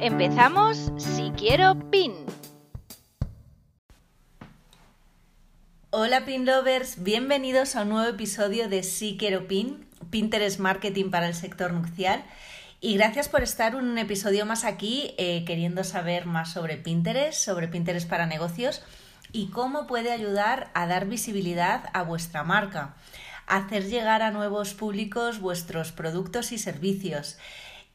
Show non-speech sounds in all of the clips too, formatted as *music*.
Empezamos Si Quiero Pin. Hola Pin Lovers, bienvenidos a un nuevo episodio de Si Quiero Pin, Pinterest Marketing para el sector nupcial. Y gracias por estar un episodio más aquí eh, queriendo saber más sobre Pinterest, sobre Pinterest para negocios y cómo puede ayudar a dar visibilidad a vuestra marca, hacer llegar a nuevos públicos vuestros productos y servicios.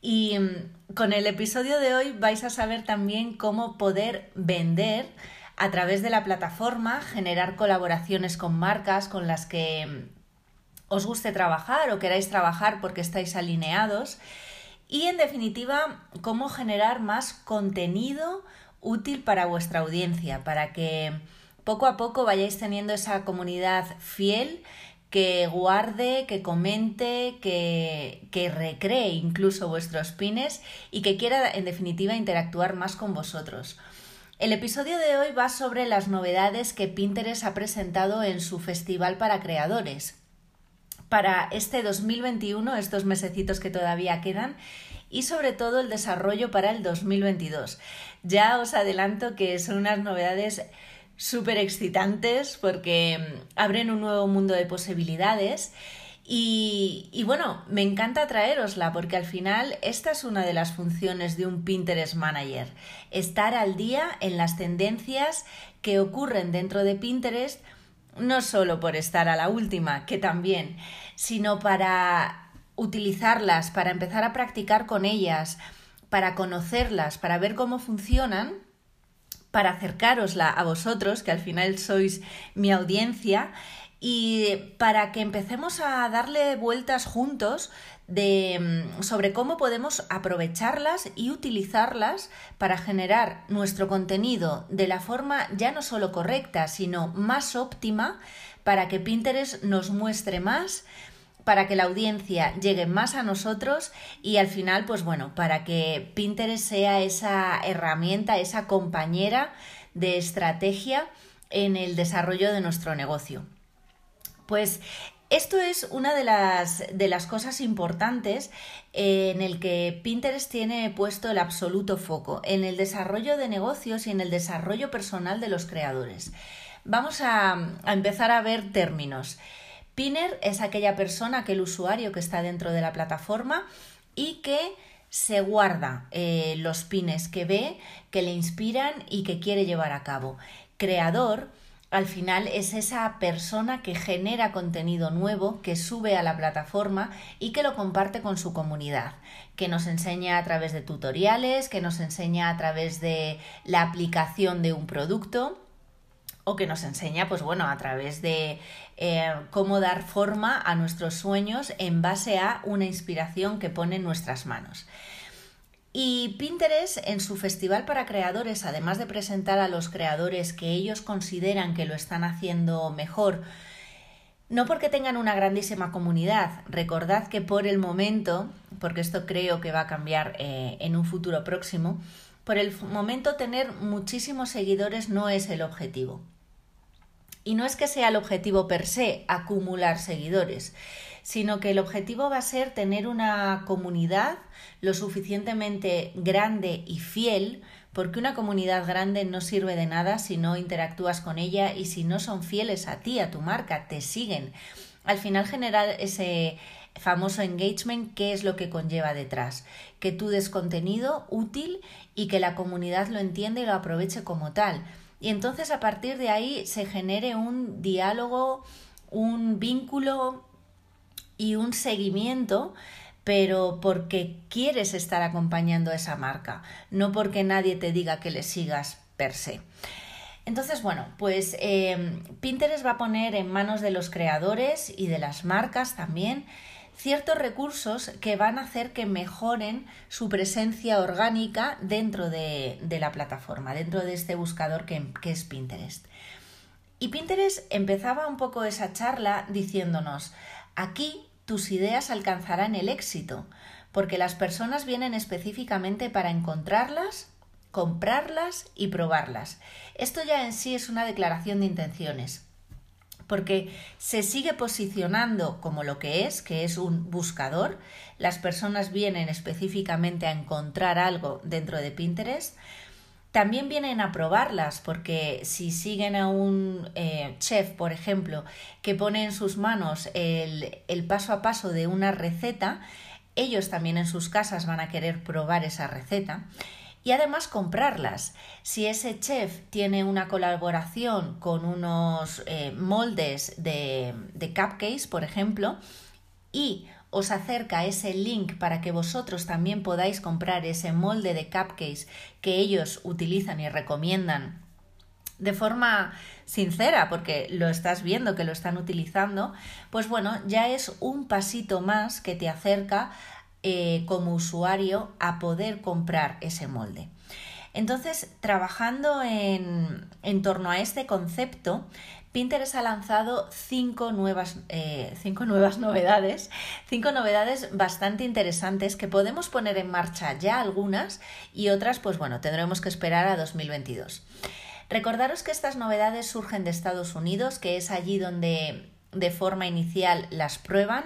Y mm, con el episodio de hoy vais a saber también cómo poder vender a través de la plataforma, generar colaboraciones con marcas con las que mm, os guste trabajar o queráis trabajar porque estáis alineados. Y en definitiva cómo generar más contenido útil para vuestra audiencia, para que poco a poco vayáis teniendo esa comunidad fiel que guarde, que comente, que, que, recree incluso vuestros pines y que quiera en definitiva interactuar más con vosotros. El episodio de hoy va sobre las novedades que Pinterest ha presentado en su festival para creadores para este 2021, estos mesecitos que todavía quedan, y sobre todo el desarrollo para el 2022. Ya os adelanto que son unas novedades súper excitantes porque mm, abren un nuevo mundo de posibilidades. Y, y, bueno, me encanta traerosla porque al final esta es una de las funciones de un Pinterest Manager, estar al día en las tendencias que ocurren dentro de Pinterest no solo por estar a la última, que también, sino para utilizarlas, para empezar a practicar con ellas, para conocerlas, para ver cómo funcionan, para acercarosla a vosotros, que al final sois mi audiencia, y para que empecemos a darle vueltas juntos de, mm, sobre cómo podemos aprovecharlas y utilizarlas para generar nuestro contenido de la forma ya no solo correcta, sino más óptima para que Pinterest nos muestre más, para que la audiencia llegue más a nosotros y al final, pues bueno, para que Pinterest sea esa herramienta, esa compañera de estrategia en el desarrollo de nuestro negocio. Pues esto es una de las, de las cosas importantes en el que Pinterest tiene puesto el absoluto foco, en el desarrollo de negocios y en el desarrollo personal de los creadores. Vamos a, empezar a ver términos. Pinner es aquella persona, aquel usuario que está dentro de la plataforma y que se guarda eh, los pines que ve, que le inspiran y que quiere llevar a cabo. Creador al final es esa persona que genera contenido nuevo, que sube a la plataforma y que lo comparte con su comunidad, que nos enseña a través de tutoriales, que nos enseña a través de la aplicación de un producto o que nos enseña, pues bueno, a través de eh, cómo dar forma a nuestros sueños en base a una inspiración que pone en nuestras manos. Y Pinterest en su festival para creadores, además de presentar a los creadores que ellos consideran que lo están haciendo mejor, no porque tengan una grandísima comunidad, recordad que por el momento, porque esto creo que va a cambiar eh, en un futuro próximo, por el momento tener muchísimos seguidores no es el objetivo. Y no es que sea el objetivo per se acumular seguidores, sino que el objetivo va a ser tener una comunidad lo suficientemente grande y fiel, porque una comunidad grande no sirve de nada si no interactúas con ella y si no son fieles a ti, a tu marca, te siguen. Al final generar ese famoso engagement, ¿qué es lo que conlleva detrás? Que tú des contenido útil y que la comunidad lo entienda y lo aproveche como tal. Y entonces a partir de ahí se genere un diálogo, un vínculo y un seguimiento pero porque quieres estar acompañando a esa marca, no porque nadie te diga que le sigas per se. Entonces, bueno, pues eh, Pinterest va a poner en manos de los creadores y de las marcas también ciertos recursos que van a hacer que mejoren su presencia orgánica dentro de, la plataforma, dentro de este buscador que, es Pinterest. Y Pinterest empezaba un poco esa charla diciéndonos, aquí tus ideas alcanzarán el éxito, porque las personas vienen específicamente para encontrarlas, comprarlas y probarlas. Esto ya en sí es una declaración de intenciones porque se sigue posicionando como lo que es, que es un buscador. Las personas vienen específicamente a encontrar algo dentro de Pinterest. También vienen a probarlas, porque si siguen a un eh, chef, por ejemplo, que pone en sus manos el, el paso a paso de una receta, ellos también en sus casas van a querer probar esa receta y además comprarlas. Si ese chef tiene una colaboración con unos eh, moldes de, de cupcakes, por ejemplo, y os acerca ese link para que vosotros también podáis comprar ese molde de cupcakes que ellos utilizan y recomiendan de forma sincera, porque lo estás viendo que lo están utilizando, pues bueno, ya es un pasito más que te acerca eh, como usuario a poder comprar ese molde. Entonces, trabajando en, torno a este concepto, Pinterest ha lanzado cinco nuevas, eh, cinco nuevas novedades, cinco novedades bastante interesantes que podemos poner en marcha ya algunas y otras, pues bueno, tendremos que esperar a 2022. Recordaros que estas novedades surgen de Estados Unidos, que es allí donde de forma inicial las prueban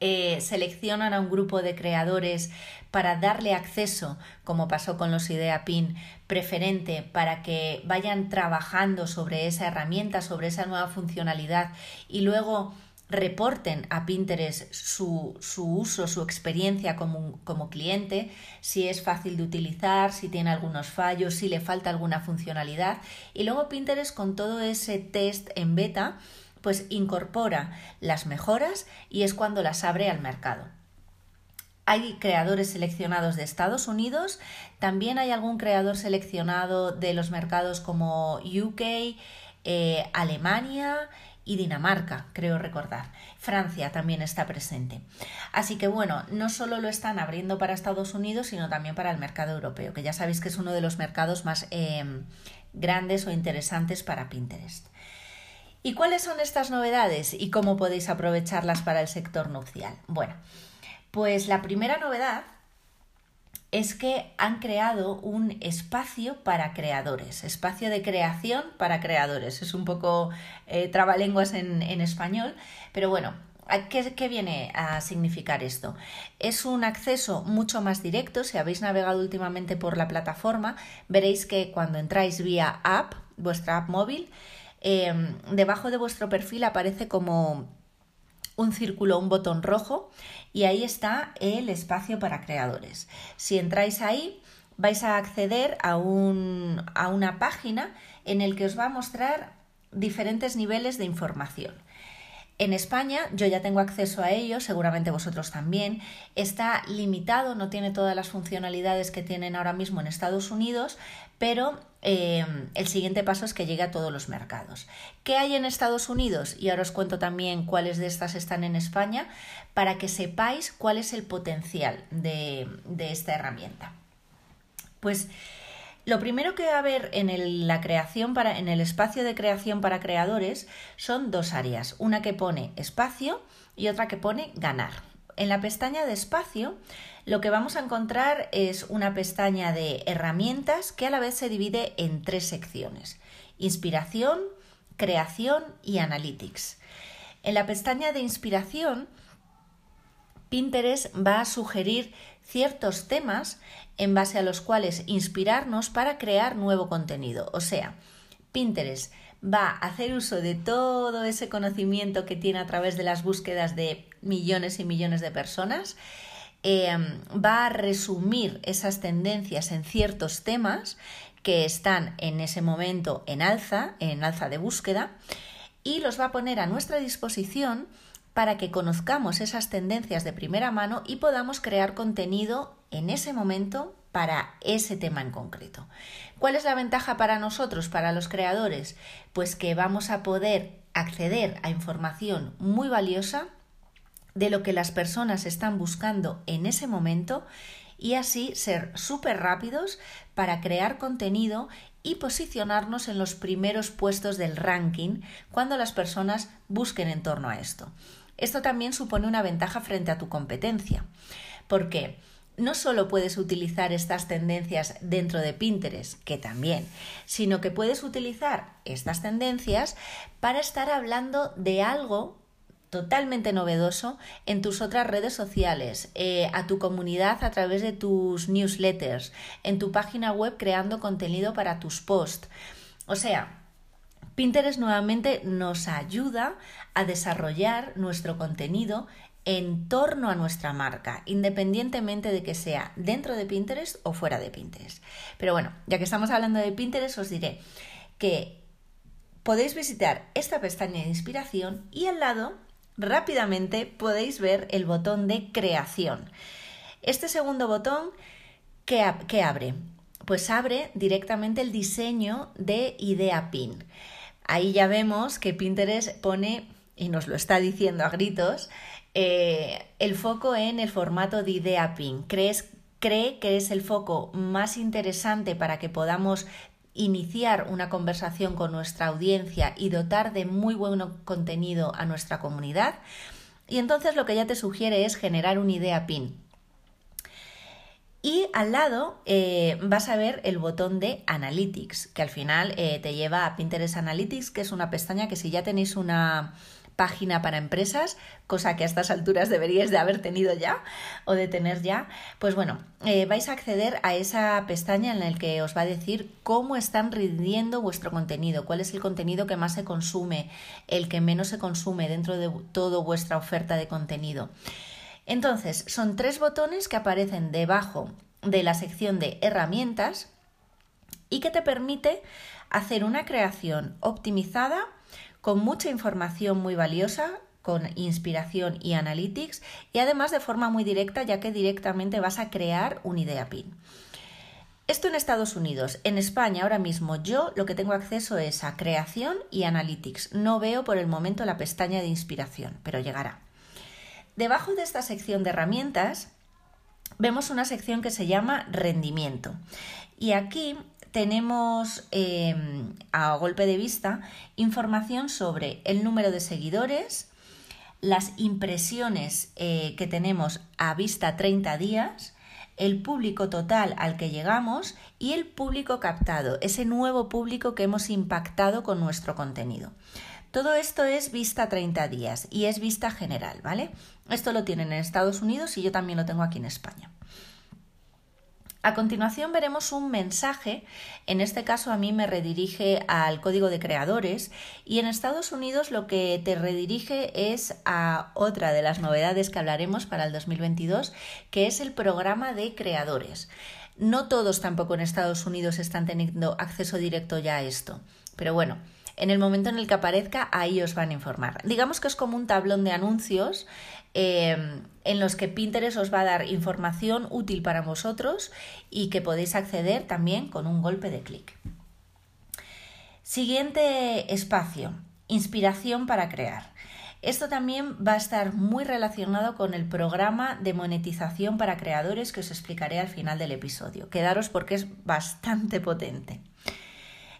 eh, seleccionan a un grupo de creadores para darle acceso, como pasó con los Idea Pin, preferente para que vayan trabajando sobre esa herramienta, sobre esa nueva funcionalidad y luego reporten a Pinterest su, uso, su experiencia como, como, cliente, si es fácil de utilizar, si tiene algunos fallos, si le falta alguna funcionalidad. Y luego Pinterest con todo ese test en beta pues incorpora las mejoras y es cuando las abre al mercado. Hay creadores seleccionados de Estados Unidos, también hay algún creador seleccionado de los mercados como UK, eh, Alemania y Dinamarca, creo recordar. Francia también está presente. Así que bueno, no solo lo están abriendo para Estados Unidos, sino también para el mercado europeo, que ya sabéis que es uno de los mercados más eh, grandes o interesantes para Pinterest. ¿Y cuáles son estas novedades y cómo podéis aprovecharlas para el sector nupcial? Bueno, pues la primera novedad es que han creado un espacio para creadores, espacio de creación para creadores. Es un poco eh, trabalenguas en, español, pero bueno, ¿Qué, ¿Qué, viene a significar esto? Es un acceso mucho más directo. Si habéis navegado últimamente por la plataforma, veréis que cuando entráis vía app, vuestra app móvil, Em, debajo de vuestro perfil aparece como un círculo, un botón rojo y ahí está el espacio para creadores. Si entráis ahí, vais a acceder a, un, a una página en el que os va a mostrar diferentes niveles de información. En España yo ya tengo acceso a ello, seguramente vosotros también. Está limitado, no tiene todas las funcionalidades que tienen ahora mismo en Estados Unidos, pero eh, el siguiente paso es que llegue a todos los mercados. ¿Qué hay en Estados Unidos? Y ahora os cuento también cuáles de estas están en España para que sepáis cuál es el potencial de, de esta herramienta. Pues lo primero que va a haber en el, la creación para, en el espacio de creación para creadores son dos áreas, una que pone espacio y otra que pone ganar. En la pestaña de espacio lo que vamos a encontrar es una pestaña de herramientas que a la vez se divide en tres secciones. Inspiración, creación y analytics. En la pestaña de inspiración, Pinterest va a sugerir ciertos temas en base a los cuales inspirarnos para crear nuevo contenido. O sea, Pinterest va a hacer uso de todo ese conocimiento que tiene a través de las búsquedas de millones y millones de personas, em, va a resumir esas tendencias en ciertos temas que están en ese momento en alza, en alza de búsqueda, y los va a poner a nuestra disposición para que conozcamos esas tendencias de primera mano y podamos crear contenido en ese momento para ese tema en concreto. ¿Cuál es la ventaja para nosotros, para los creadores? Pues que vamos a poder acceder a información muy valiosa de lo que las personas están buscando en ese momento y así ser súper rápidos para crear contenido y posicionarnos en los primeros puestos del ranking cuando las personas busquen en torno a esto. Esto también supone una ventaja frente a tu competencia, porque no solo puedes utilizar estas tendencias dentro de Pinterest, que también, sino que puedes utilizar estas tendencias para estar hablando de algo totalmente novedoso en tus otras redes sociales, eh, a tu comunidad a través de tus newsletters, en tu página web creando contenido para tus posts. O sea, Pinterest nuevamente nos ayuda a desarrollar nuestro contenido en torno a nuestra marca, independientemente de que sea dentro de Pinterest o fuera de Pinterest. Pero bueno, ya que estamos hablando de Pinterest, os diré que podéis visitar esta pestaña de inspiración y al lado rápidamente podéis ver el botón de creación. Este segundo botón, ¿qué, abre? Pues abre directamente el diseño de idea pin. Ahí ya vemos que Pinterest pone, y nos lo está diciendo a gritos, eh, el foco en el formato de idea pin. ¿Crees, cree que es el foco más interesante para que podamos iniciar una conversación con nuestra audiencia y dotar de muy buen contenido a nuestra comunidad. Y entonces lo que ya te sugiere es generar una idea pin. Y al lado eh, vas a ver el botón de Analytics, que al final eh, te lleva a Pinterest Analytics, que es una pestaña que si ya tenéis una, página para empresas, cosa que a estas alturas deberíais de haber tenido ya o de tener ya, pues bueno, eh, vais a acceder a esa pestaña en la que os va a decir cómo están rindiendo vuestro contenido, cuál es el contenido que más se consume, el que menos se consume dentro de toda vuestra oferta de contenido. Entonces, son tres botones que aparecen debajo de la sección de herramientas y que te permite hacer una creación optimizada con mucha información muy valiosa, con inspiración y analytics y además de forma muy directa ya que directamente vas a crear un idea pin. Esto en Estados Unidos. En España ahora mismo yo lo que tengo acceso es a creación y analytics. No veo por el momento la pestaña de inspiración, pero llegará. Debajo de esta sección de herramientas vemos una sección que se llama rendimiento. Y aquí tenemos em, a golpe de vista información sobre el número de seguidores, las impresiones eh, que tenemos a vista 30 días, el público total al que llegamos y el público captado, ese nuevo público que hemos impactado con nuestro contenido. Todo esto es vista 30 días y es vista general, ¿vale? Esto lo tienen en Estados Unidos y yo también lo tengo aquí en España. A continuación veremos un mensaje, en este caso a mí me redirige al código de creadores y en Estados Unidos lo que te redirige es a otra de las novedades que hablaremos para el 2022, que es el programa de creadores. No todos tampoco en Estados Unidos están teniendo acceso directo ya a esto, pero bueno, en el momento en el que aparezca, ahí os van a informar. Digamos que es como un tablón de anuncios Em, en los que Pinterest os va a dar información útil para vosotros y que podéis acceder también con un golpe de clic. Siguiente espacio, inspiración para crear. Esto también va a estar muy relacionado con el programa de monetización para creadores que os explicaré al final del episodio. Quedaros porque es bastante potente.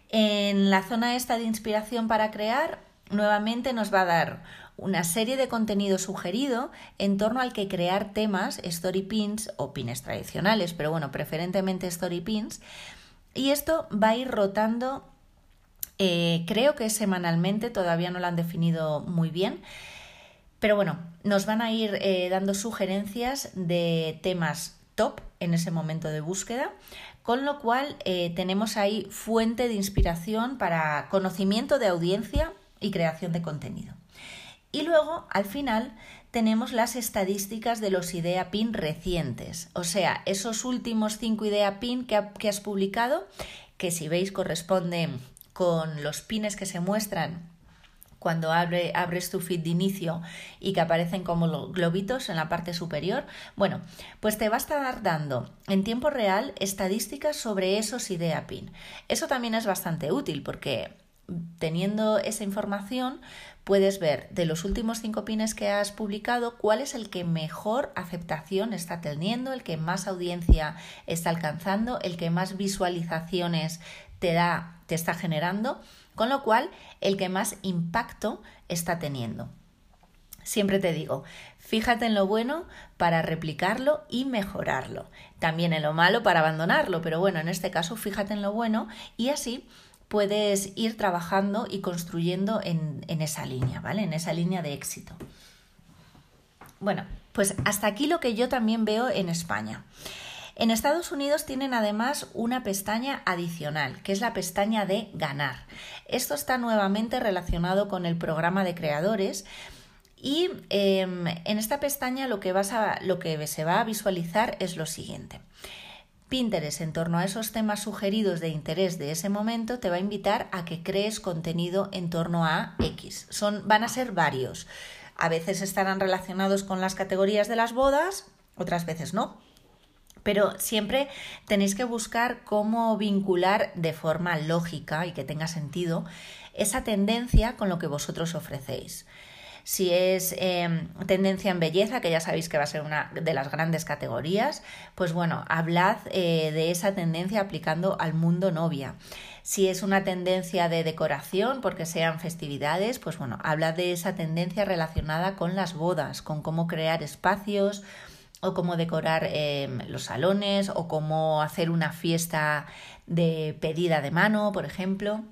En la zona esta de inspiración para crear, nuevamente nos va a dar una serie de contenido sugerido en torno al que crear temas, story pins o pines tradicionales, pero bueno, preferentemente story pins. Y esto va a ir rotando, eh, creo que semanalmente, todavía no lo han definido muy bien. Pero bueno, nos van a ir eh, dando sugerencias de temas top en ese momento de búsqueda, con lo cual eh, tenemos ahí fuente de inspiración para conocimiento de audiencia y creación de contenido. Y luego, al final, tenemos las estadísticas de los idea pin recientes, o sea, esos últimos cinco idea pin que, has publicado, que si veis corresponden con los pines que se muestran cuando abres tu feed de inicio y que aparecen como globitos en la parte superior, bueno, pues te va a estar dando en tiempo real estadísticas sobre esos idea pin. Eso también es bastante útil porque teniendo esa información, puedes ver de los últimos cinco pines que has publicado cuál es el que mejor aceptación está teniendo, el que más audiencia está alcanzando, el que más visualizaciones te da, te está generando, con lo cual el que más impacto está teniendo. Siempre te digo, fíjate en lo bueno para replicarlo y mejorarlo. También en lo malo para abandonarlo, pero bueno, en este caso fíjate en lo bueno y así puedes ir trabajando y construyendo en, esa línea, ¿vale? En esa línea de éxito. Bueno, pues hasta aquí lo que yo también veo en España. En Estados Unidos tienen además una pestaña adicional, que es la pestaña de ganar. Esto está nuevamente relacionado con el programa de creadores y em, en esta pestaña lo que, vas a, lo que se va a visualizar es lo siguiente. Pinterest en torno a esos temas sugeridos de interés de ese momento te va a invitar a que crees contenido en torno a X. Son, van a ser varios. A veces estarán relacionados con las categorías de las bodas, otras veces no. Pero siempre tenéis que buscar cómo vincular de forma lógica y que tenga sentido esa tendencia con lo que vosotros ofrecéis si es em, tendencia en belleza, que ya sabéis que va a ser una de las grandes categorías, pues bueno, hablad eh, de esa tendencia aplicando al mundo novia. Si es una tendencia de decoración, porque sean festividades, pues bueno, hablad de esa tendencia relacionada con las bodas, con cómo crear espacios o cómo decorar em, los salones o cómo hacer una fiesta de pedida de mano, por ejemplo.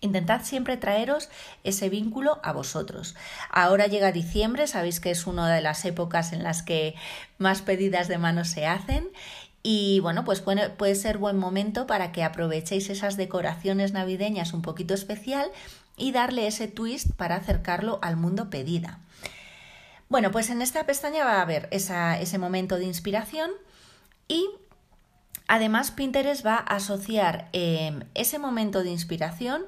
Intentad siempre traeros ese vínculo a vosotros. Ahora llega diciembre, sabéis que es una de las épocas en las que más pedidas de mano se hacen y bueno, pues puede, puede, ser buen momento para que aprovechéis esas decoraciones navideñas un poquito especial y darle ese twist para acercarlo al mundo pedida. Bueno, pues en esta pestaña va a haber ese momento de inspiración y además Pinterest va a asociar eh, ese momento de inspiración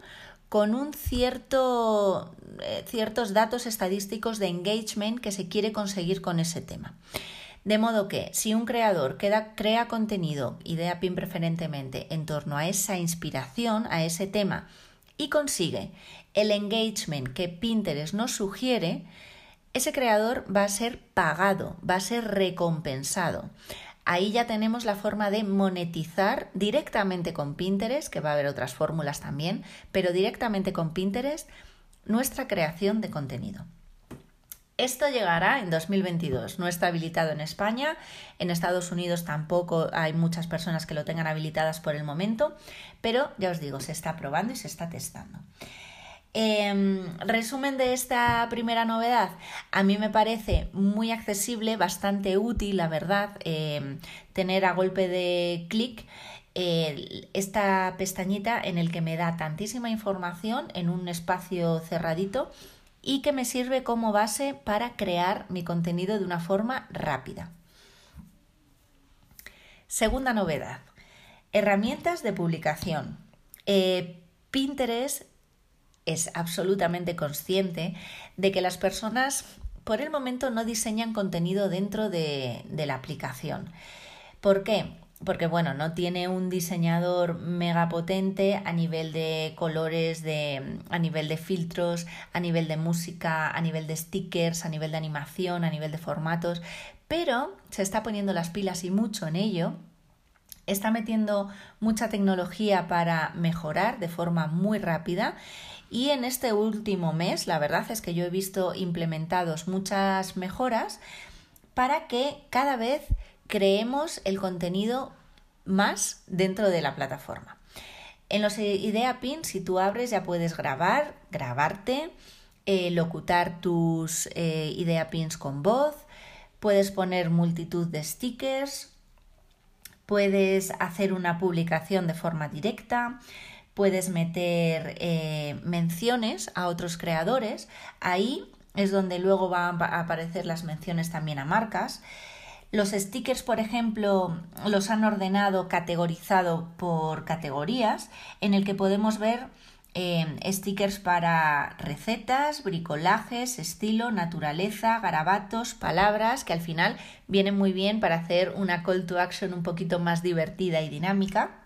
con un cierto, eh, ciertos datos estadísticos de engagement que se quiere conseguir con ese tema. De modo que si un creador crea contenido, idea PIN preferentemente, en torno a esa inspiración, a ese tema, y consigue el engagement que Pinterest nos sugiere, ese creador va a ser pagado, va a ser recompensado ahí ya tenemos la forma de monetizar directamente con Pinterest, que va a haber otras fórmulas también, pero directamente con Pinterest nuestra creación de contenido. Esto llegará en 2022. No está habilitado en España. En Estados Unidos tampoco hay muchas personas que lo tengan habilitadas por el momento. Pero ya os digo, se está probando y se está testando. Em, resumen de esta primera novedad, a mí me parece muy accesible, bastante útil, la verdad, em, tener a golpe de clic esta pestañita en el que me da tantísima información en un espacio cerradito y que me sirve como base para crear mi contenido de una forma rápida. Segunda novedad, herramientas de publicación. Eh, Pinterest es absolutamente consciente de que las personas por el momento no diseñan contenido dentro de, la aplicación. ¿Por qué? Porque bueno, no tiene un diseñador mega potente a nivel de colores, de, a nivel de filtros, a nivel de música, a nivel de stickers, a nivel de animación, a nivel de formatos, pero se está poniendo las pilas y mucho en ello está metiendo mucha tecnología para mejorar de forma muy rápida y en este último mes, la verdad es que yo he visto implementados muchas mejoras para que cada vez creemos el contenido más dentro de la plataforma. En los Idea Pin, si tú abres, ya puedes grabar, grabarte, eh, locutar tus eh, Idea Pins con voz, puedes poner multitud de stickers, puedes hacer una publicación de forma directa, puedes meter eh, menciones a otros creadores, ahí es donde luego van a aparecer las menciones también a marcas. Los stickers, por ejemplo, los han ordenado, categorizado por categorías, en el que podemos ver eh, stickers para recetas, bricolajes, estilo, naturaleza, garabatos, palabras, que al final vienen muy bien para hacer una call to action un poquito más divertida y dinámica.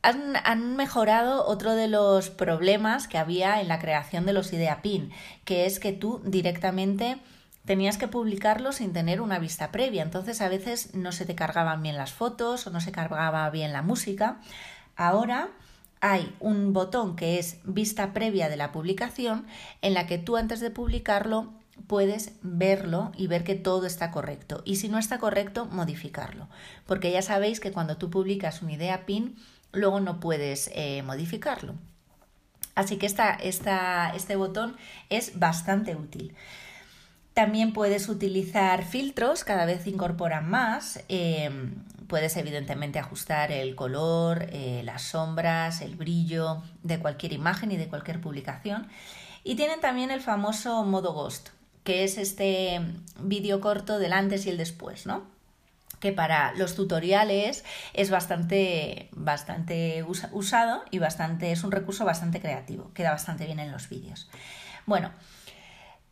han, mejorado otro de los problemas que había en la creación de los idea pin, que es que tú directamente tenías que publicarlo sin tener una vista previa. Entonces a veces no se te cargaban bien las fotos o no se cargaba bien la música. Ahora hay un botón que es vista previa de la publicación en la que tú antes de publicarlo puedes verlo y ver que todo está correcto. Y si no está correcto, modificarlo. Porque ya sabéis que cuando tú publicas una idea PIN, luego no puedes eh, modificarlo. Así que esta, este botón es bastante útil. También puedes utilizar filtros, cada vez incorporan más. Em, puedes evidentemente ajustar el color, eh, las sombras, el brillo de cualquier imagen y de cualquier publicación. Y tienen también el famoso modo Ghost, que es este vídeo corto del antes y el después, ¿no? que para los tutoriales es bastante, bastante usado y bastante, es un recurso bastante creativo, queda bastante bien en los vídeos. Bueno,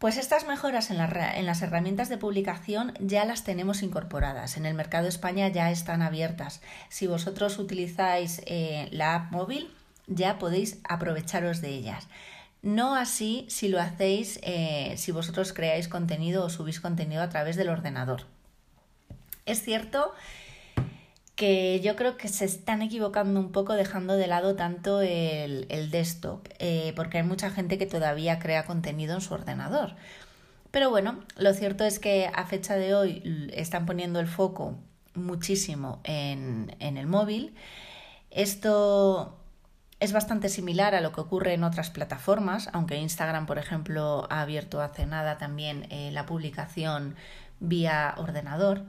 pues estas mejoras en, las herramientas de publicación ya las tenemos incorporadas. En el mercado de España ya están abiertas. Si vosotros utilizáis eh, la app móvil, ya podéis aprovecharos de ellas. No así si lo hacéis, eh, si vosotros creáis contenido o subís contenido a través del ordenador. Es cierto yo creo que se están equivocando un poco dejando de lado tanto el, desktop, eh, porque hay mucha gente que todavía crea contenido en su ordenador. Pero bueno, lo cierto es que a fecha de hoy están poniendo el foco muchísimo en, en el móvil. Esto es bastante similar a lo que ocurre en otras plataformas, aunque Instagram, por ejemplo, ha abierto hace nada también eh, la publicación vía ordenador.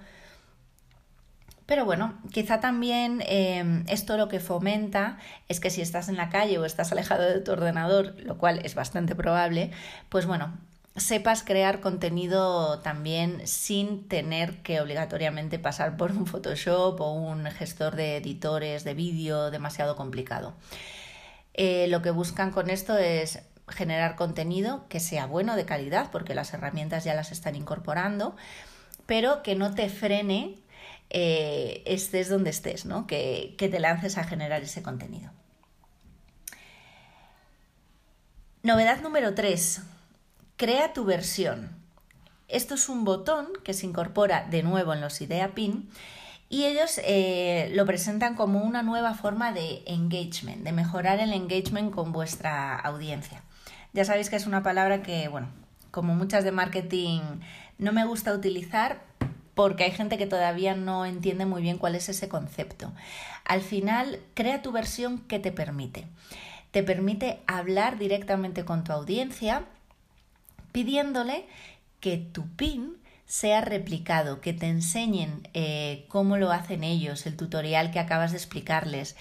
Pero bueno, quizá también em, esto lo que fomenta es que si estás en la calle o estás alejado de tu ordenador, lo cual es bastante probable, pues bueno, sepas crear contenido también sin tener que obligatoriamente pasar por un Photoshop o un gestor de editores de vídeo demasiado complicado. Eh, lo que buscan con esto es generar contenido que sea bueno, de calidad, porque las herramientas ya las están incorporando, pero que no te frene eh, estés donde estés, ¿no? que, que te lances a generar ese contenido. Novedad número 3. Crea tu versión. Esto es un botón que se incorpora de nuevo en los Idea Pin y ellos eh, lo presentan como una nueva forma de engagement, de mejorar el engagement con vuestra audiencia. Ya sabéis que es una palabra que, bueno, como muchas de marketing, no me gusta utilizar porque hay gente que todavía no entiende muy bien cuál es ese concepto. Al final, crea tu versión que te permite. Te permite hablar directamente con tu audiencia pidiéndole que tu pin sea replicado, que te enseñen eh, cómo lo hacen ellos, el tutorial que acabas de explicarles,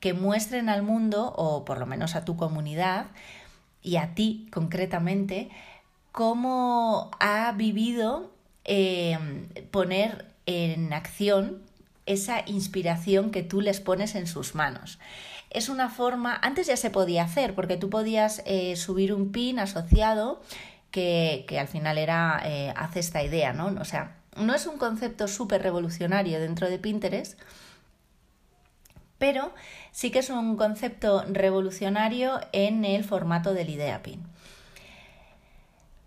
que muestren al mundo, o por lo menos a tu comunidad, y a ti concretamente, cómo ha vivido Em, poner en acción esa inspiración que tú les pones en sus manos. Es una forma, antes ya se podía hacer, porque tú podías eh, subir un pin asociado que, que al final era, eh, hace esta idea, ¿no? O sea, no es un concepto súper revolucionario dentro de Pinterest, pero sí que es un concepto revolucionario en el formato del idea pin.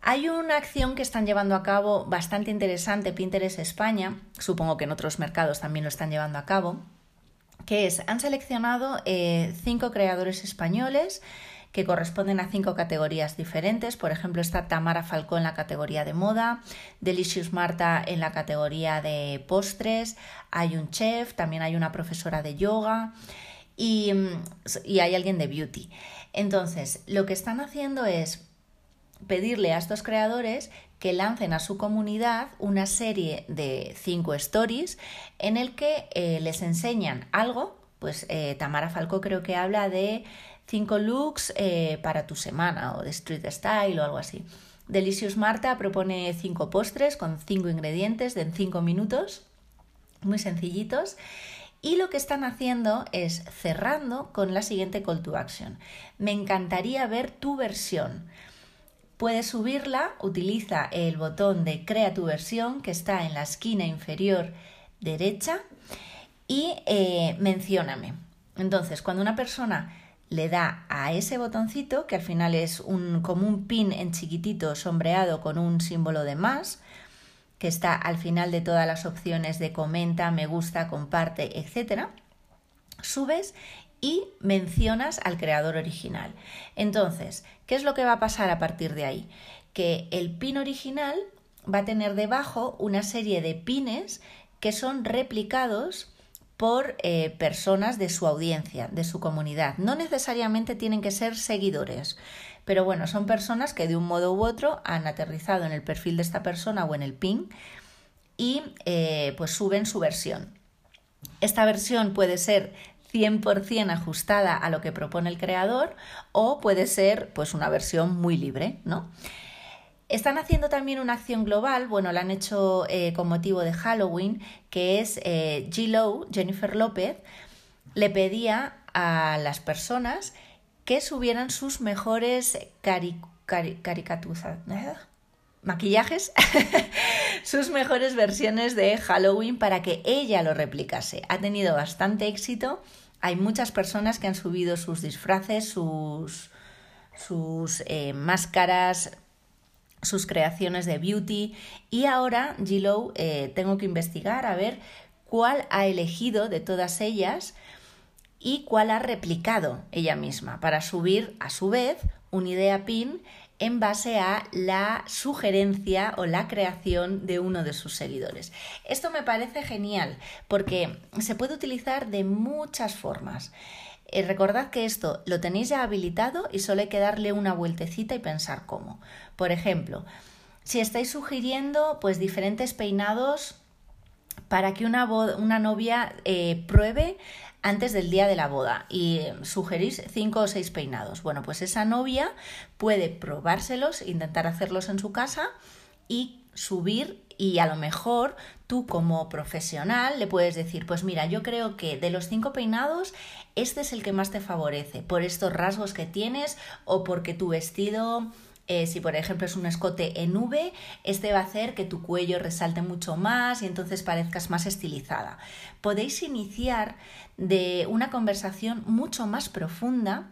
Hay una acción que están llevando a cabo bastante interesante Pinterest España, supongo que en otros mercados también lo están llevando a cabo, que es, han seleccionado eh, cinco creadores españoles que corresponden a cinco categorías diferentes. Por ejemplo, está Tamara Falcó en la categoría de moda, Delicious Marta en la categoría de postres, hay un chef, también hay una profesora de yoga y, y hay alguien de beauty. Entonces, lo que están haciendo es pedirle a estos creadores que lancen a su comunidad una serie de cinco stories en el que eh, les enseñan algo. Pues eh, Tamara Falco creo que habla de cinco looks eh, para tu semana o de street style o algo así. Delicious Marta propone cinco postres con cinco ingredientes de en cinco minutos, muy sencillitos. Y lo que están haciendo es cerrando con la siguiente call to action. Me encantaría ver tu versión. Puedes subirla, utiliza el botón de Crea tu versión que está en la esquina inferior derecha y eh, mencióname. Entonces, cuando una persona le da a ese botoncito, que al final es un, como un pin en chiquitito sombreado con un símbolo de más, que está al final de todas las opciones de comenta, me gusta, comparte, etc., subes y mencionas al creador original. Entonces, ¿qué es lo que va a pasar a partir de ahí? Que el pin original va a tener debajo una serie de pines que son replicados por eh, personas de su audiencia, de su comunidad. No necesariamente tienen que ser seguidores, pero bueno, son personas que de un modo u otro han aterrizado en el perfil de esta persona o en el ping y eh, pues suben su versión. Esta versión puede ser 100% ajustada a lo que propone el creador o puede ser pues una versión muy libre, ¿no? Están haciendo también una acción global, bueno, la han hecho eh, con motivo de Halloween, que es eh, G. Jennifer López, le pedía a las personas que subieran sus mejores cari ¿eh? Maquillajes, *laughs* sus mejores versiones de Halloween para que ella lo replicase. Ha tenido bastante éxito. Hay muchas personas que han subido sus disfraces, sus, sus máscaras, sus creaciones de beauty y ahora Gillow eh, tengo que investigar a ver cuál ha elegido de todas ellas y cuál ha replicado ella misma para subir a su vez un idea pin en base a la sugerencia o la creación de uno de sus seguidores. Esto me parece genial porque se puede utilizar de muchas formas. Eh, recordad que esto lo tenéis ya habilitado y solo hay que darle una vueltecita y pensar cómo. Por ejemplo, si estáis sugiriendo pues diferentes peinados para que una, una novia eh, pruebe antes del día de la boda y sugerís cinco o seis peinados. Bueno, pues esa novia puede probárselos, intentar hacerlos en su casa y subir y a lo mejor tú como profesional le puedes decir, pues mira, yo creo que de los cinco peinados, este es el que más te favorece, por estos rasgos que tienes o porque tu vestido... Eh, si por ejemplo es un escote en V, este va a hacer que tu cuello resalte mucho más y entonces parezcas más estilizada. Podéis iniciar de una conversación mucho más profunda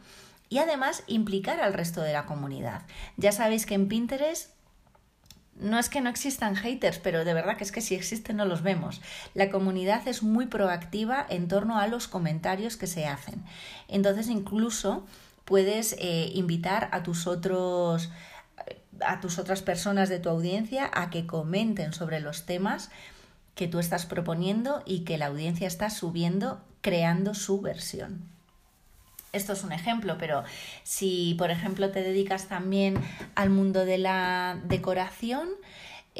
y además implicar al resto de la comunidad. Ya sabéis que en Pinterest no es que no existan haters, pero de verdad que es que si existen no los vemos. La comunidad es muy proactiva en torno a los comentarios que se hacen. Entonces incluso puedes eh, invitar a tus otros a tus otras personas de tu audiencia a que comenten sobre los temas que tú estás proponiendo y que la audiencia está subiendo creando su versión. Esto es un ejemplo, pero si, por ejemplo, te dedicas también al mundo de la decoración,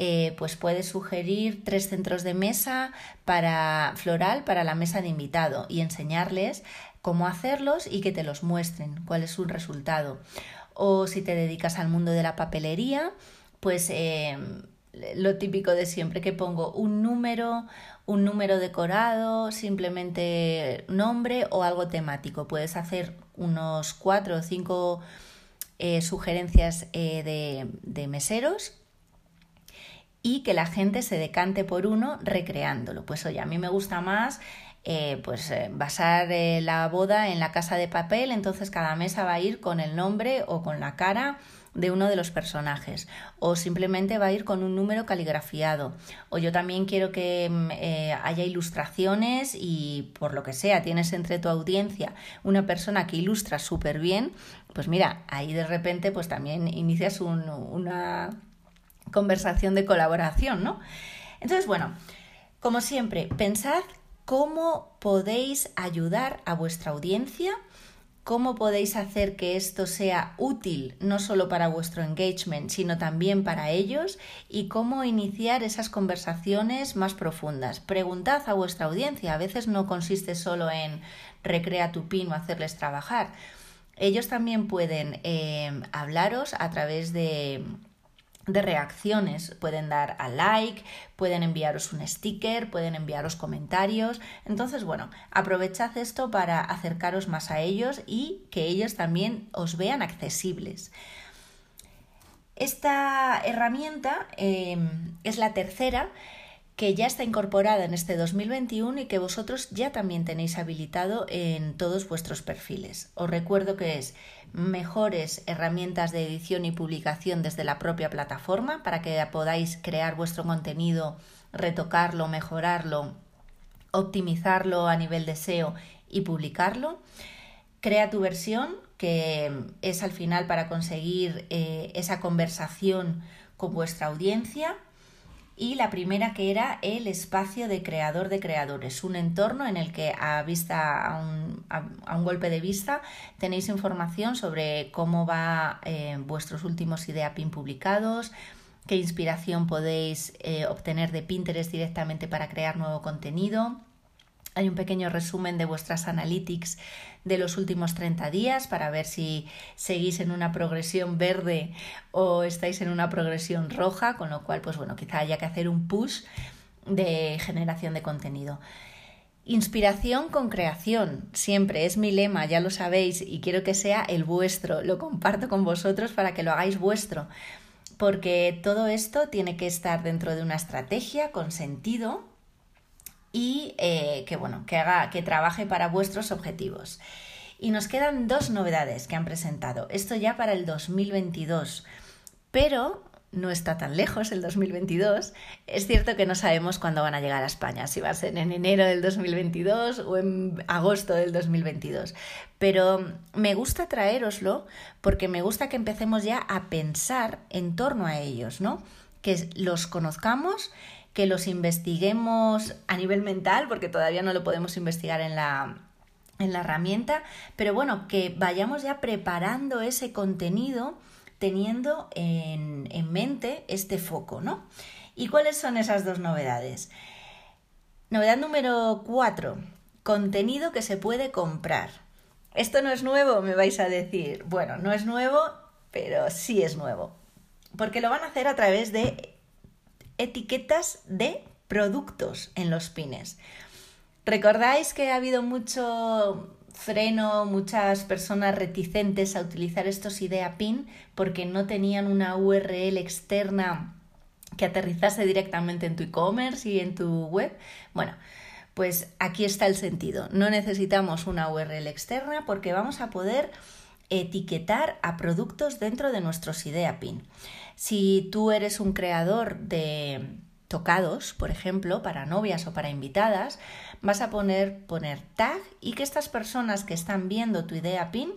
eh, pues puedes sugerir tres centros de mesa para floral para la mesa de invitado y enseñarles cómo hacerlos y que te los muestren, cuál es su resultado. O si te dedicas al mundo de la papelería, pues eh, lo típico de siempre, que pongo un número, un número decorado, simplemente nombre o algo temático. Puedes hacer unos cuatro o cinco eh, sugerencias eh, de, de meseros y que la gente se decante por uno recreándolo. Pues oye, a mí me gusta más eh, pues basar la boda en la casa de papel, entonces cada mesa va a ir con el nombre o con la cara de uno de los personajes o simplemente va a ir con un número caligrafiado o yo también quiero que mm, eh, haya ilustraciones y por lo que sea tienes entre tu audiencia una persona que ilustra súper bien pues mira ahí de repente pues también inicias una conversación de colaboración ¿no? entonces bueno como siempre pensad cómo podéis ayudar a vuestra audiencia cómo podéis hacer que esto sea útil no solo para vuestro engagement, sino también para ellos y cómo iniciar esas conversaciones más profundas. Preguntad a vuestra audiencia, a veces no consiste solo en recrea tu pin o hacerles trabajar. Ellos también pueden eh, hablaros a través de de reacciones. Pueden dar a like, pueden enviaros un sticker, pueden enviaros comentarios. Entonces, bueno, aprovechad esto para acercaros más a ellos y que ellos también os vean accesibles. Esta herramienta em, es la tercera que ya está incorporada en este 2021 y que vosotros ya también tenéis habilitado en todos vuestros perfiles. Os recuerdo que es mejores herramientas de edición y publicación desde la propia plataforma para que podáis crear vuestro contenido, retocarlo, mejorarlo, optimizarlo a nivel de SEO y publicarlo. Crea tu versión, que es al final para conseguir eh, esa conversación con vuestra audiencia y la primera que era el espacio de creador de creadores, un entorno en el que a vista a un, a, un golpe de vista tenéis información sobre cómo va eh, vuestros últimos idea pin publicados, qué inspiración podéis eh, obtener de Pinterest directamente para crear nuevo contenido. Hay un pequeño resumen de vuestras analytics de los últimos 30 días para ver si seguís en una progresión verde o estáis en una progresión roja, con lo cual, pues bueno, quizá haya que hacer un push de generación de contenido. Inspiración con creación, siempre es mi lema, ya lo sabéis, y quiero que sea el vuestro, lo comparto con vosotros para que lo hagáis vuestro, porque todo esto tiene que estar dentro de una estrategia con sentido y eh, que bueno, que haga, que trabaje para vuestros objetivos. Y nos quedan dos novedades que han presentado. Esto ya para el 2022. Pero no está tan lejos el 2022. Es cierto que no sabemos cuándo van a llegar a España, si va a ser en enero del 2022 o en agosto del 2022. Pero me gusta traeroslo porque me gusta que empecemos ya a pensar en torno a ellos, ¿no? Que los conozcamos que los investiguemos a nivel mental, porque todavía no lo podemos investigar en la, en la herramienta, pero bueno, que vayamos ya preparando ese contenido teniendo en, en mente este foco, ¿no? ¿Y cuáles son esas dos novedades? Novedad número cuatro, contenido que se puede comprar. Esto no es nuevo, me vais a decir. Bueno, no es nuevo, pero sí es nuevo. Porque lo van a hacer a través de etiquetas de productos en los pines. ¿Recordáis que ha habido mucho freno, muchas personas reticentes a utilizar estos idea pin porque no tenían una URL externa que aterrizase directamente en tu e-commerce y en tu web? Bueno, pues aquí está el sentido. No necesitamos una URL externa porque vamos a poder etiquetar a productos dentro de nuestros idea pin. Si tú eres un creador de tocados, por ejemplo, para novias o para invitadas, vas a poner, poner tag y que estas personas que están viendo tu idea pin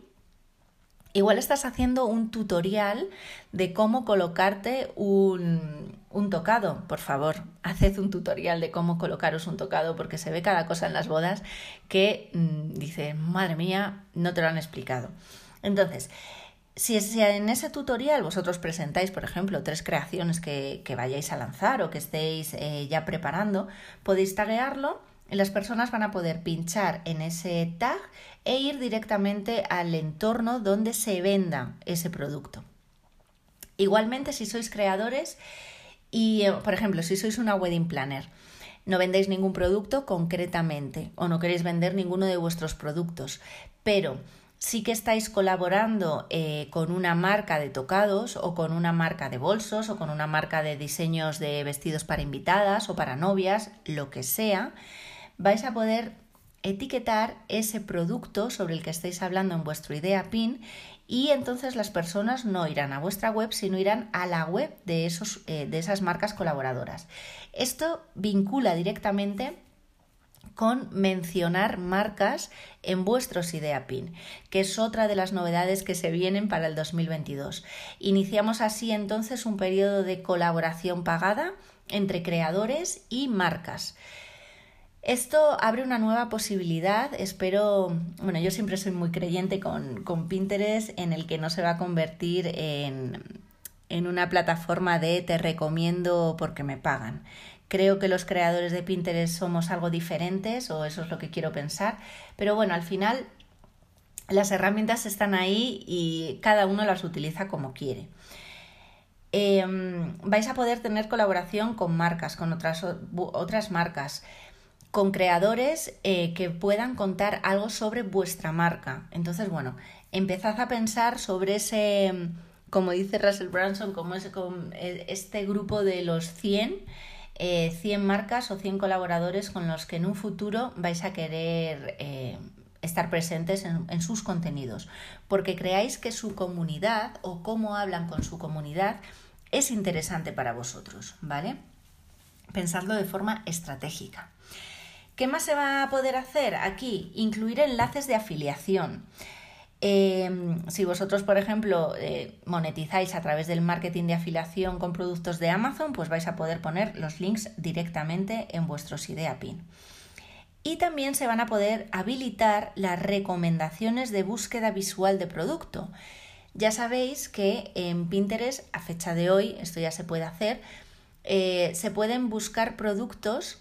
Igual estás haciendo un tutorial de cómo colocarte un, un, tocado. Por favor, haced un tutorial de cómo colocaros un tocado porque se ve cada cosa en las bodas que mm, dice, madre mía, no te lo han explicado. Entonces, si, en ese tutorial vosotros presentáis, por ejemplo, tres creaciones que, vayáis a lanzar o que estéis eh, ya preparando, podéis taguearlo y las personas van a poder pinchar en ese tag e ir directamente al entorno donde se venda ese producto. Igualmente, si sois creadores y, eh, por ejemplo, si sois una wedding planner, no vendéis ningún producto concretamente o no queréis vender ninguno de vuestros productos, pero sí que estáis colaborando eh, con una marca de tocados o con una marca de bolsos o con una marca de diseños de vestidos para invitadas o para novias, lo que sea, vais a poder etiquetar ese producto sobre el que estáis hablando en vuestro idea pin y entonces las personas no irán a vuestra web, sino irán a la web de, esos, eh, de esas marcas colaboradoras. Esto vincula directamente con mencionar marcas en vuestros idea pin, que es otra de las novedades que se vienen para el 2022. Iniciamos así entonces un periodo de colaboración pagada entre creadores y marcas. Esto abre una nueva posibilidad, espero, bueno, yo siempre soy muy creyente con, con Pinterest en el que no se va a convertir en, en una plataforma de te recomiendo porque me pagan. Creo que los creadores de Pinterest somos algo diferentes o eso es lo que quiero pensar. Pero bueno, al final las herramientas están ahí y cada uno las utiliza como quiere. Em, vais a poder tener colaboración con marcas, con otras, otras marcas, con creadores eh, que puedan contar algo sobre vuestra marca. Entonces, bueno, empezad a pensar sobre ese, como dice Russell Branson, como ese, este grupo de los 100 100 eh, marcas o 100 colaboradores con los que en un futuro vais a querer eh, estar presentes en, sus contenidos, porque creáis que su comunidad o cómo hablan con su comunidad es interesante para vosotros, ¿vale? Pensadlo de forma estratégica. ¿Qué más se va a poder hacer aquí? Incluir enlaces de afiliación. Em, si vosotros, por ejemplo, eh, monetizáis a través del marketing de afiliación con productos de Amazon, pues vais a poder poner los links directamente en vuestros idea pin. Y también se van a poder habilitar las recomendaciones de búsqueda visual de producto. Ya sabéis que en Pinterest, a fecha de hoy, esto ya se puede hacer, eh, se pueden buscar productos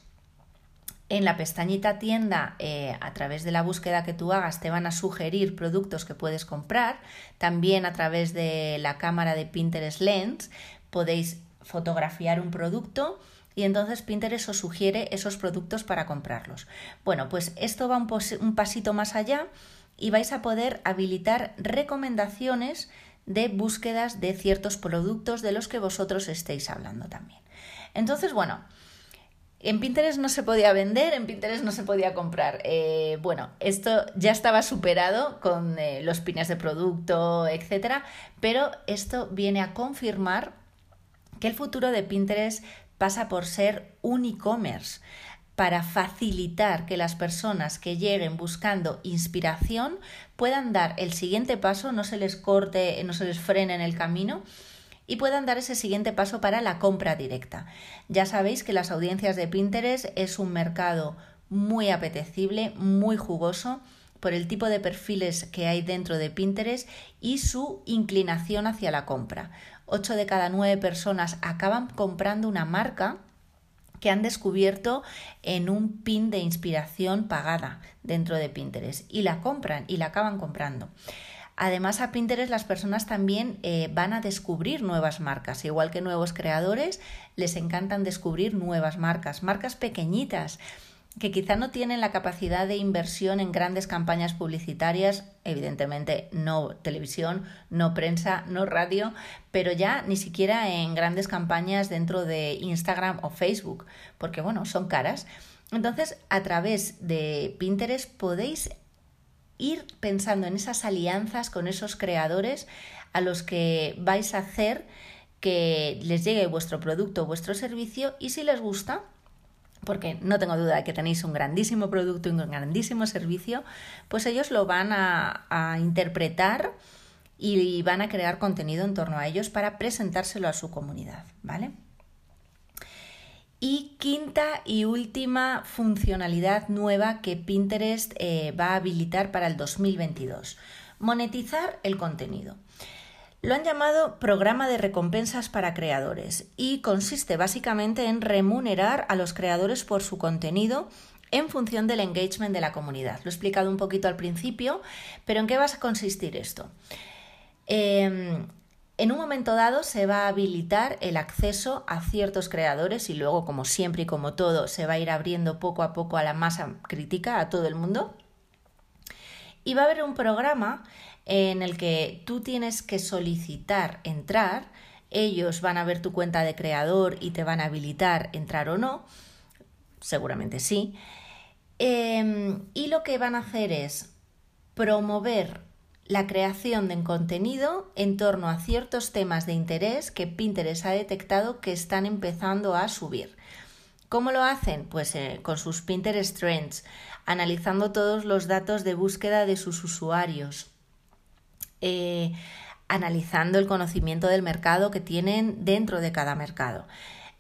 en la pestañita tienda, eh, a través de la búsqueda que tú hagas, te van a sugerir productos que puedes comprar. También a través de la cámara de Pinterest Lens podéis fotografiar un producto y entonces Pinterest os sugiere esos productos para comprarlos. Bueno, pues esto va un, un pasito más allá y vais a poder habilitar recomendaciones de búsquedas de ciertos productos de los que vosotros estéis hablando también. Entonces, bueno, en Pinterest no se podía vender, en Pinterest no se podía comprar. Eh, bueno, esto ya estaba superado con eh, los pines de producto, etcétera, pero esto viene a confirmar que el futuro de Pinterest pasa por ser un e-commerce para facilitar que las personas que lleguen buscando inspiración puedan dar el siguiente paso, no se les corte, no se les frene en el camino y puedan dar ese siguiente paso para la compra directa. Ya sabéis que las audiencias de Pinterest es un mercado muy apetecible, muy jugoso por el tipo de perfiles que hay dentro de Pinterest y su inclinación hacia la compra. 8 de cada 9 personas acaban comprando una marca que han descubierto en un pin de inspiración pagada dentro de Pinterest y la compran y la acaban comprando. Además, a Pinterest las personas también eh, van a descubrir nuevas marcas, igual que nuevos creadores, les encantan descubrir nuevas marcas, marcas pequeñitas que quizá no tienen la capacidad de inversión en grandes campañas publicitarias, evidentemente no televisión, no prensa, no radio, pero ya ni siquiera en grandes campañas dentro de Instagram o Facebook, porque bueno, son caras. Entonces, a través de Pinterest podéis ir pensando en esas alianzas con esos creadores a los que vais a hacer que les llegue vuestro producto vuestro servicio y si les gusta, porque no tengo duda de que tenéis un grandísimo producto y un grandísimo servicio, pues ellos lo van a, a interpretar y van a crear contenido en torno a ellos para presentárselo a su comunidad, ¿vale? Y quinta y última funcionalidad nueva que Pinterest eh, va a habilitar para el 2022. Monetizar el contenido. Lo han llamado programa de recompensas para creadores y consiste básicamente en remunerar a los creadores por su contenido en función del engagement de la comunidad. Lo he explicado un poquito al principio, pero ¿en qué va a consistir esto? Em, en un momento dado se va a habilitar el acceso a ciertos creadores y luego, como siempre y como todo, se va a ir abriendo poco a poco a la masa crítica, a todo el mundo. Y va a haber un programa en el que tú tienes que solicitar entrar, ellos van a ver tu cuenta de creador y te van a habilitar entrar o no, seguramente sí. Em, y lo que van a hacer es promover la creación de contenido en torno a ciertos temas de interés que Pinterest ha detectado que están empezando a subir. ¿Cómo lo hacen? Pues eh, con sus Pinterest Trends, analizando todos los datos de búsqueda de sus usuarios, eh, analizando el conocimiento del mercado que tienen dentro de cada mercado.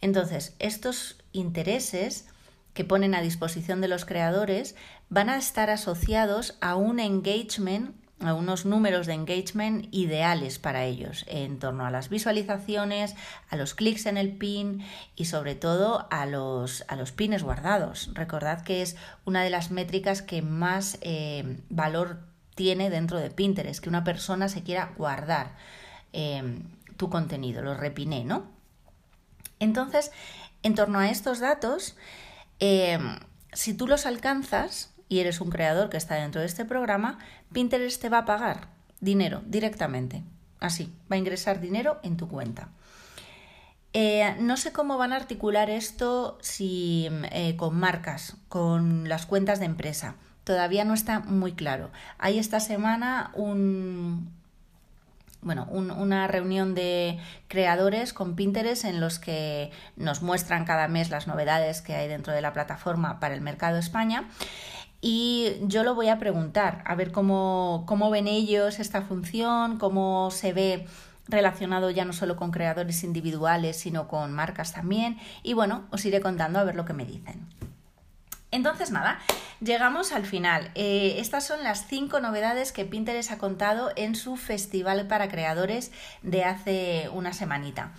Entonces, estos intereses que ponen a disposición de los creadores van a estar asociados a un engagement a unos números de engagement ideales para ellos en torno a las visualizaciones, a los clics en el pin y sobre todo a los, a los pines guardados. Recordad que es una de las métricas que más eh, valor tiene dentro de Pinterest, que una persona se quiera guardar eh, tu contenido, lo repiné, ¿no? Entonces, en torno a estos datos, eh, si tú los alcanzas, y eres un creador que está dentro de este programa, Pinterest te va a pagar dinero directamente. Así, va a ingresar dinero en tu cuenta. Eh, no sé cómo van a articular esto si, eh, con marcas, con las cuentas de empresa. Todavía no está muy claro. Hay esta semana un, bueno, una reunión de creadores con Pinterest en los que nos muestran cada mes las novedades que hay dentro de la plataforma para el mercado España. Y yo lo voy a preguntar, a ver cómo, cómo ven ellos esta función, cómo se ve relacionado ya no solo con creadores individuales, sino con marcas también. Y bueno, os iré contando a ver lo que me dicen. Entonces, nada, llegamos al final. Eh, estas son las cinco novedades que Pinterest ha contado en su festival para creadores de hace una semanita.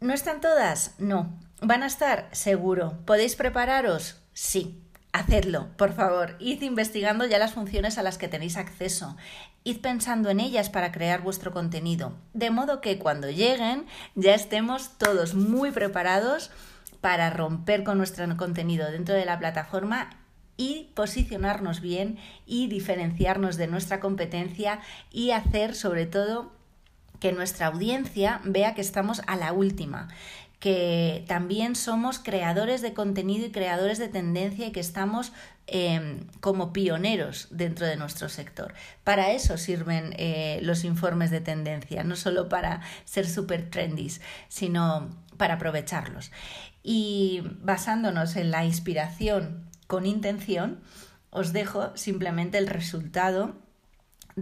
¿No están todas? No. ¿Van a estar? Seguro. ¿Podéis prepararos? Sí. Hacedlo, por favor. Id investigando ya las funciones a las que tenéis acceso. Id pensando en ellas para crear vuestro contenido. De modo que cuando lleguen ya estemos todos muy preparados para romper con nuestro contenido dentro de la plataforma y posicionarnos bien y diferenciarnos de nuestra competencia y hacer sobre todo que nuestra audiencia vea que estamos a la última, que también somos creadores de contenido y creadores de tendencia y que estamos em, como pioneros dentro de nuestro sector. Para eso sirven eh, los informes de tendencia, no solo para ser super trendy, sino para aprovecharlos. Y basándonos en la inspiración con intención, os dejo simplemente el resultado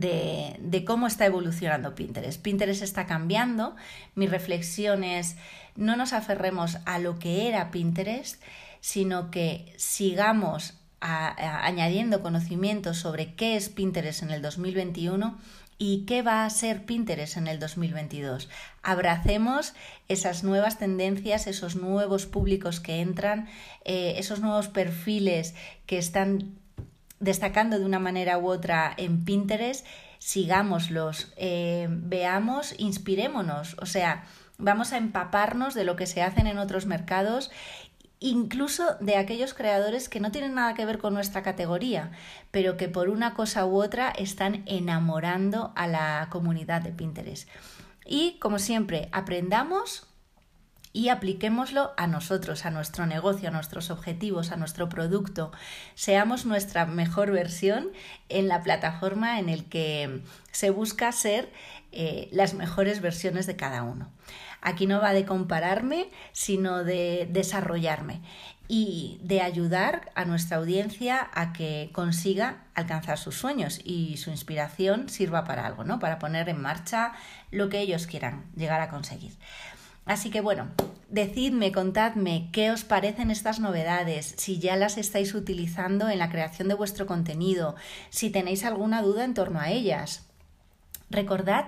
de, cómo está evolucionando Pinterest. Pinterest está cambiando. Mi reflexión es no nos aferremos a lo que era Pinterest, sino que sigamos añadiendo conocimientos sobre qué es Pinterest en el 2021 y qué va a ser Pinterest en el 2022. Abracemos esas nuevas tendencias, esos nuevos públicos que entran, eh, esos nuevos perfiles que están destacando de una manera u otra en Pinterest, sigámoslos, eh, veamos, inspirémonos, o sea, vamos a empaparnos de lo que se hacen en otros mercados incluso de aquellos creadores que no tienen nada que ver con nuestra categoría, pero que por una cosa u otra están enamorando a la comunidad de Pinterest. Y como siempre, aprendamos y apliquémoslo a nosotros, a nuestro negocio, a nuestros objetivos, a nuestro producto. Seamos nuestra mejor versión en la plataforma en el que se busca ser eh, las mejores versiones de cada uno. Aquí no va de compararme, sino de desarrollarme y de ayudar a nuestra audiencia a que consiga alcanzar sus sueños y su inspiración sirva para algo, ¿no? Para poner en marcha lo que ellos quieran llegar a conseguir. Así que bueno, decidme, contadme qué os parecen estas novedades, si ya las estáis utilizando en la creación de vuestro contenido, si tenéis alguna duda en torno a ellas. Recordad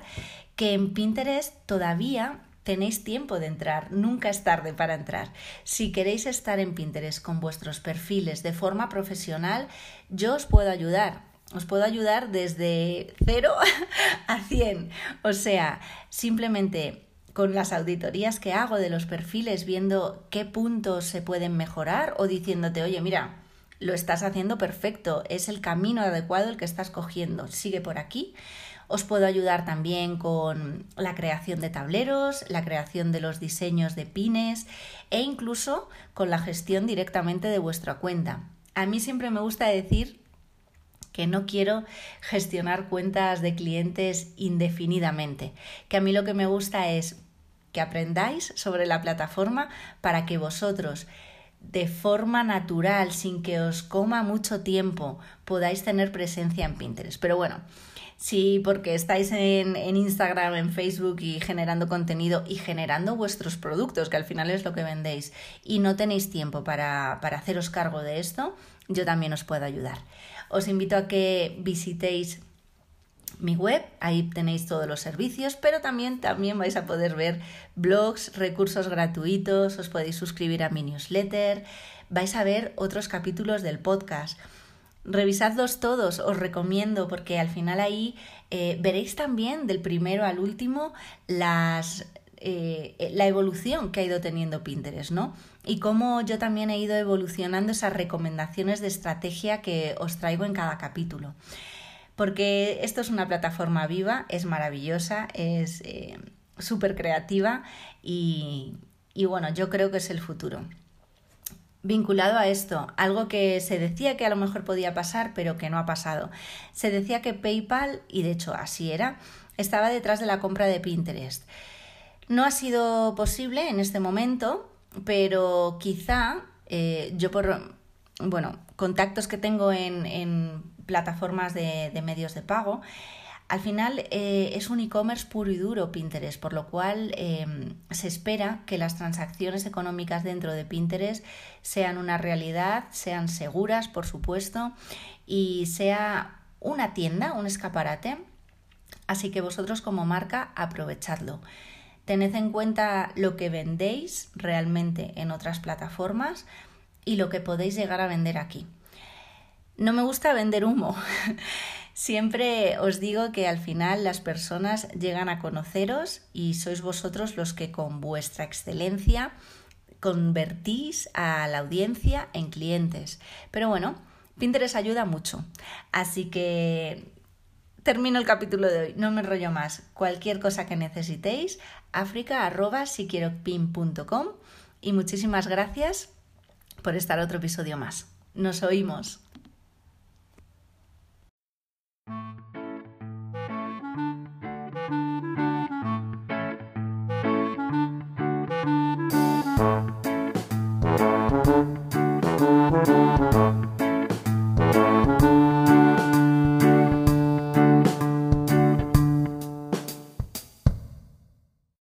que en Pinterest todavía tenéis tiempo de entrar, nunca es tarde para entrar. Si queréis estar en Pinterest con vuestros perfiles de forma profesional, yo os puedo ayudar. Os puedo ayudar desde 0 *laughs* a 100. O sea, simplemente con las auditorías que hago de los perfiles, viendo qué puntos se pueden mejorar o diciéndote, oye, mira, lo estás haciendo perfecto, es el camino adecuado el que estás cogiendo, sigue por aquí. Os puedo ayudar también con la creación de tableros, la creación de los diseños de pines e incluso con la gestión directamente de vuestra cuenta. A mí siempre me gusta decir que no quiero gestionar cuentas de clientes indefinidamente, que a mí lo que me gusta es que aprendáis sobre la plataforma para que vosotros de forma natural, sin que os coma mucho tiempo, podáis tener presencia en Pinterest. Pero bueno, Sí, porque estáis en, Instagram, en Facebook y generando contenido y generando vuestros productos, que al final es lo que vendéis, y no tenéis tiempo para, para haceros cargo de esto, yo también os puedo ayudar. Os invito a que visitéis mi web, ahí tenéis todos los servicios, pero también, también vais a poder ver blogs, recursos gratuitos, os podéis suscribir a mi newsletter, vais a ver otros capítulos del podcast Revisadlos todos, os recomiendo, porque al final ahí eh, veréis también del primero al último las, eh, la evolución que ha ido teniendo Pinterest, ¿no? Y cómo yo también he ido evolucionando esas recomendaciones de estrategia que os traigo en cada capítulo. Porque esto es una plataforma viva, es maravillosa, es... Eh, súper creativa y, y bueno, yo creo que es el futuro. Vinculado a esto, algo que se decía que a lo mejor podía pasar, pero que no ha pasado. Se decía que PayPal, y de hecho así era, estaba detrás de la compra de Pinterest. No ha sido posible en este momento, pero quizá eh, yo por bueno, contactos que tengo en, plataformas de, medios de pago, al final eh, es un e-commerce puro y duro Pinterest, por lo cual em, se espera que las transacciones económicas dentro de Pinterest sean una realidad, sean seguras, por supuesto, y sea una tienda, un escaparate. Así que vosotros como marca aprovechadlo. Tened en cuenta lo que vendéis realmente en otras plataformas y lo que podéis llegar a vender aquí. No me gusta vender humo. *laughs* Siempre os digo que al final las personas llegan a conoceros y sois vosotros los que con vuestra excelencia convertís a la audiencia en clientes. Pero bueno, Pinterest ayuda mucho. Así que termino el capítulo de hoy, no me enrollo más. Cualquier cosa que necesitéis, africa.siquieropin.com y muchísimas gracias por estar otro episodio más. Nos oímos.